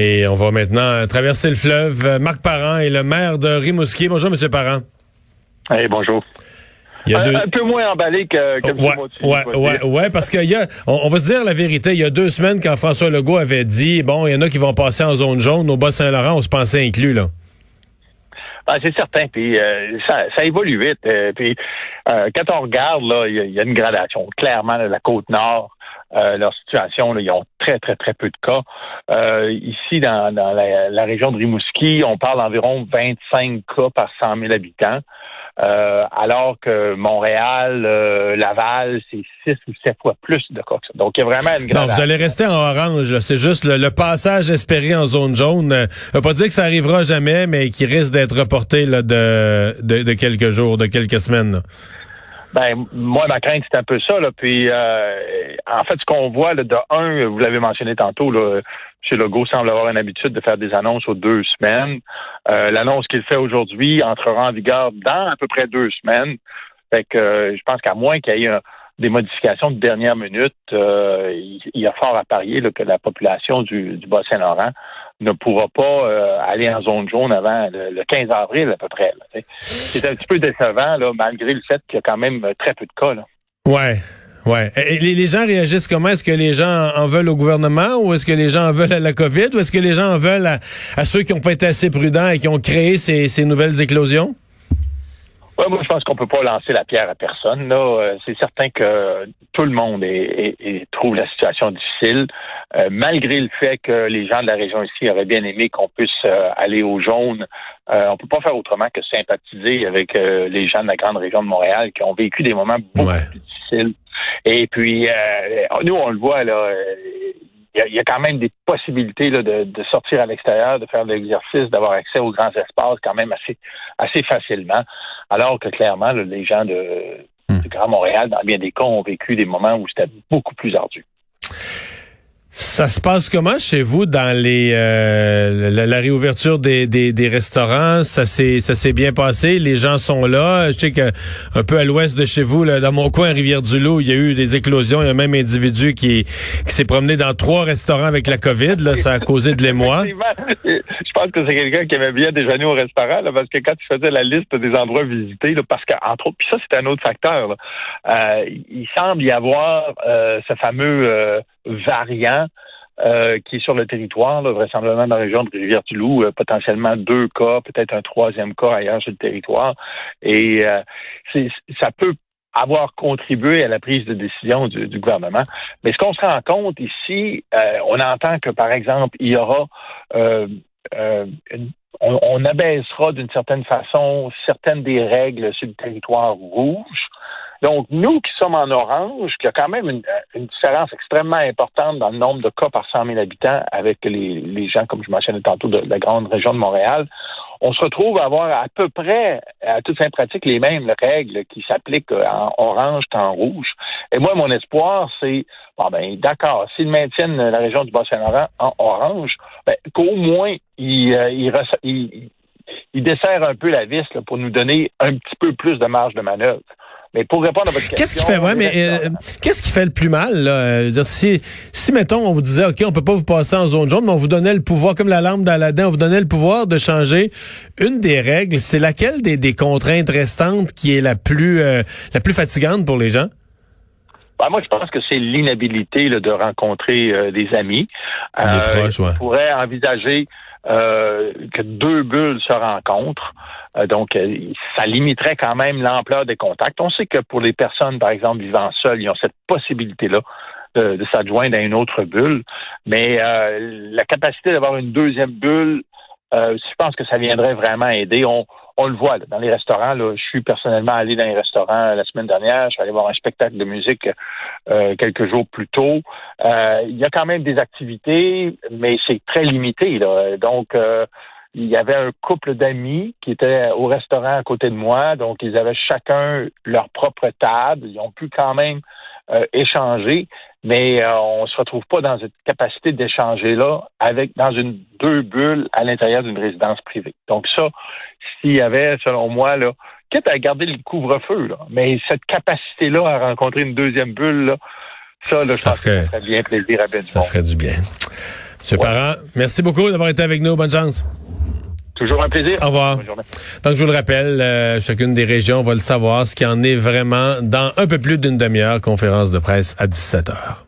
Et on va maintenant traverser le fleuve. Marc Parent est le maire de Rimouski. Bonjour, Monsieur Parent. Hey, bonjour. Il y a deux... un, peu moins emballé que, que ouais, ouais, ouais, ouais, parce qu'il y a, on, va se dire la vérité, il y a deux semaines quand François Legault avait dit, bon, il y en a qui vont passer en zone jaune, au Bas-Saint-Laurent, on se pensait inclus, là. Ah, c'est certain, puis euh, ça, ça, évolue vite. Euh, puis euh, quand on regarde, là, il y, a une gradation. Clairement, la côte nord, leur situation, là, ils ont très, très, très peu de cas. ici, dans, dans la, la, région de Rimouski, on parle d'environ 25 cas par 100 000 habitants. Euh, alors que Montréal, euh, Laval, c'est six ou sept fois plus de cas. Donc, il y a vraiment une grande... Non, vous allez rester en orange. C'est juste le, passage espéré en zone jaune. Euh, veut pas dire que ça arrivera jamais, mais qui risque d'être reporté là, de, de, quelques jours, de quelques semaines. Ben, moi, ma crainte, c'est un peu ça. Là. Puis, en fait, ce qu'on voit, là, de un, vous l'avez mentionné tantôt, là, M. Legault semble avoir une habitude de faire des annonces aux deux semaines. Euh, l'annonce qu'il fait aujourd'hui entrera en vigueur dans à peu près deux semaines. Fait que euh, je pense qu'à moins qu'il y ait des modifications de dernière minute, euh, il, y a fort à parier que la population du, du Bas-Saint-Laurent ne pourra pas aller en zone jaune avant le, 15 avril à peu près. C'est un petit peu décevant, là, malgré le fait qu'il y a quand même très peu de cas. Là. Ouais. Ouais. Et les, gens réagissent comment? Est-ce que les gens en veulent au gouvernement ou est-ce que les gens en veulent à la COVID ou est-ce que les gens en veulent à, ceux qui n'ont pas été assez prudents et qui ont créé ces, nouvelles éclosions? Ouais, moi, je pense qu'on peut pas lancer la pierre à personne. Là, euh, c'est certain que tout le monde trouve la situation difficile, euh, malgré le fait que les gens de la région ici auraient bien aimé qu'on puisse euh, aller au jaune. on peut pas faire autrement que sympathiser avec les gens de la grande région de Montréal qui ont vécu des moments beaucoup plus difficiles et puis, euh, nous, on le voit, là, il y, a, quand même des possibilités là, de, sortir à l'extérieur, de faire de l'exercice, d'avoir accès aux grands espaces quand même assez, assez facilement. Alors que clairement, les gens de, hmm. du Grand Montréal, dans bien des cas, ont vécu des moments où c'était beaucoup plus ardu. Ça se passe comment chez vous dans les euh, la, réouverture des, des, des, restaurants? Ça s'est ça s'est bien passé? Les gens sont là? Je sais que un peu à l'ouest de chez vous, là, dans mon coin, Rivière-du-Loup, il y a eu des éclosions. Il y a un même individu qui, qui s'est promené dans trois restaurants avec la COVID. Là, ça a causé de l'émoi. Je pense que c'est quelqu'un qui aimait bien déjeuner au restaurant, là, parce que quand tu faisais la liste des endroits visités, là, parce qu'entre autres, puis ça c'est un autre facteur. Euh, il semble y avoir euh, ce fameux variant euh, qui est sur le territoire, vraisemblablement dans la région de Rivière-du-Loup, euh, potentiellement deux cas, peut-être un troisième cas ailleurs sur le territoire. Et euh, ça peut avoir contribué à la prise de décision du, gouvernement. Mais ce qu'on se rend compte ici, on entend que, par exemple, il y aura on, on, abaissera d'une certaine façon certaines des règles sur le territoire rouge. Donc, nous qui sommes en orange, qui a quand même une, différence extrêmement importante dans le nombre de cas par 100 000 habitants avec les, les gens, comme je mentionnais tantôt, de, la grande région de Montréal, on se retrouve à avoir à peu près, à toute fin pratique, les mêmes règles qui s'appliquent en orange qu'en rouge. Et moi, mon espoir, c'est, bon ben, d'accord, s'ils maintiennent la région du Bas-Saint-Laurent en orange, ben, qu'au moins, ils, euh, ils, ils, desserrent un peu la vis pour nous donner un petit peu plus de marge de manœuvre. Mais pour répondre à votre question. Qu'est-ce qui fait, ouais, mais euh, qu'est-ce qui fait le plus mal, là? Euh, dire, si, si, mettons, on vous disait, OK, on peut pas vous passer en zone jaune, mais on vous donnait le pouvoir, comme la lampe d'Aladin, on vous donnait le pouvoir de changer une des règles, c'est laquelle des, des contraintes restantes qui est la plus, euh, la plus fatigante pour les gens? Ben, moi, je pense que c'est l'inhabilité de rencontrer des amis. Des proches, ouais. On pourrait envisager euh, que deux bulles se rencontrent. Euh, donc, euh, ça limiterait quand même l'ampleur des contacts. On sait que pour les personnes, par exemple, vivant seules, ils ont cette possibilité-là de, de s'adjoindre à une autre bulle. Mais la capacité d'avoir une deuxième bulle, je pense que ça viendrait vraiment aider. On, on le voit dans les restaurants. Là, je suis personnellement allé dans les restaurants la semaine dernière. Je suis allé voir un spectacle de musique euh, quelques jours plus tôt. Euh, il y a quand même des activités, mais c'est très limité. Là. Donc, euh, il y avait un couple d'amis qui étaient au restaurant à côté de moi. Donc, ils avaient chacun leur propre table. Ils ont pu quand même euh, échanger, mais euh, on se retrouve pas dans cette capacité d'échanger là avec dans une deux bulles à l'intérieur d'une résidence privée. Donc ça, s'il y avait, selon moi, là, quitte à garder le couvre-feu, là, mais cette capacité-là à rencontrer une deuxième bulle, là, ça, là, ça, ferait, bien plaisir à Ça ferait du bien. Monsieur Parent, merci beaucoup d'avoir été avec nous. Bonne chance. Toujours un plaisir. Au revoir. Donc, je vous le rappelle, euh, chacune des régions va le savoir, ce qui en est vraiment dans un peu plus d'une demi-heure, conférence de presse à 17 heures.